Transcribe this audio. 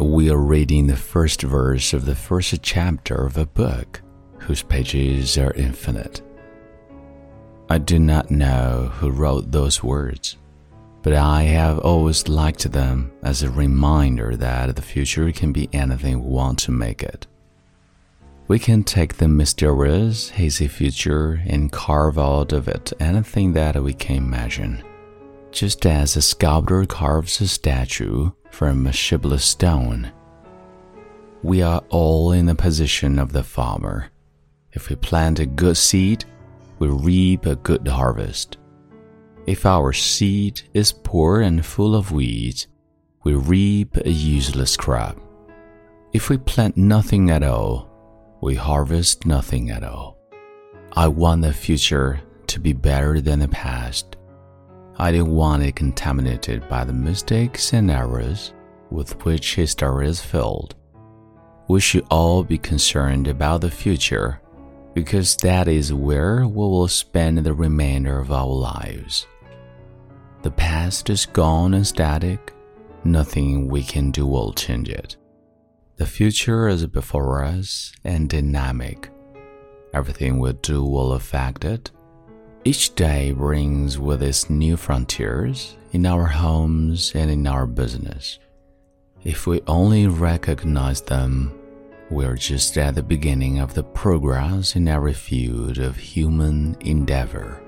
We are reading the first verse of the first chapter of a book whose pages are infinite. I do not know who wrote those words, but I have always liked them as a reminder that the future can be anything we want to make it. We can take the mysterious, hazy future and carve out of it anything that we can imagine. Just as a sculptor carves a statue from a shapeless stone. We are all in the position of the farmer. If we plant a good seed, we reap a good harvest. If our seed is poor and full of weeds, we reap a useless crop. If we plant nothing at all, we harvest nothing at all. I want the future to be better than the past. I didn't want it contaminated by the mistakes and errors with which history is filled. We should all be concerned about the future because that is where we will spend the remainder of our lives. The past is gone and static, nothing we can do will change it. The future is before us and dynamic. Everything we do will affect it. Each day brings with it new frontiers in our homes and in our business. If we only recognize them, we're just at the beginning of the progress in every field of human endeavor.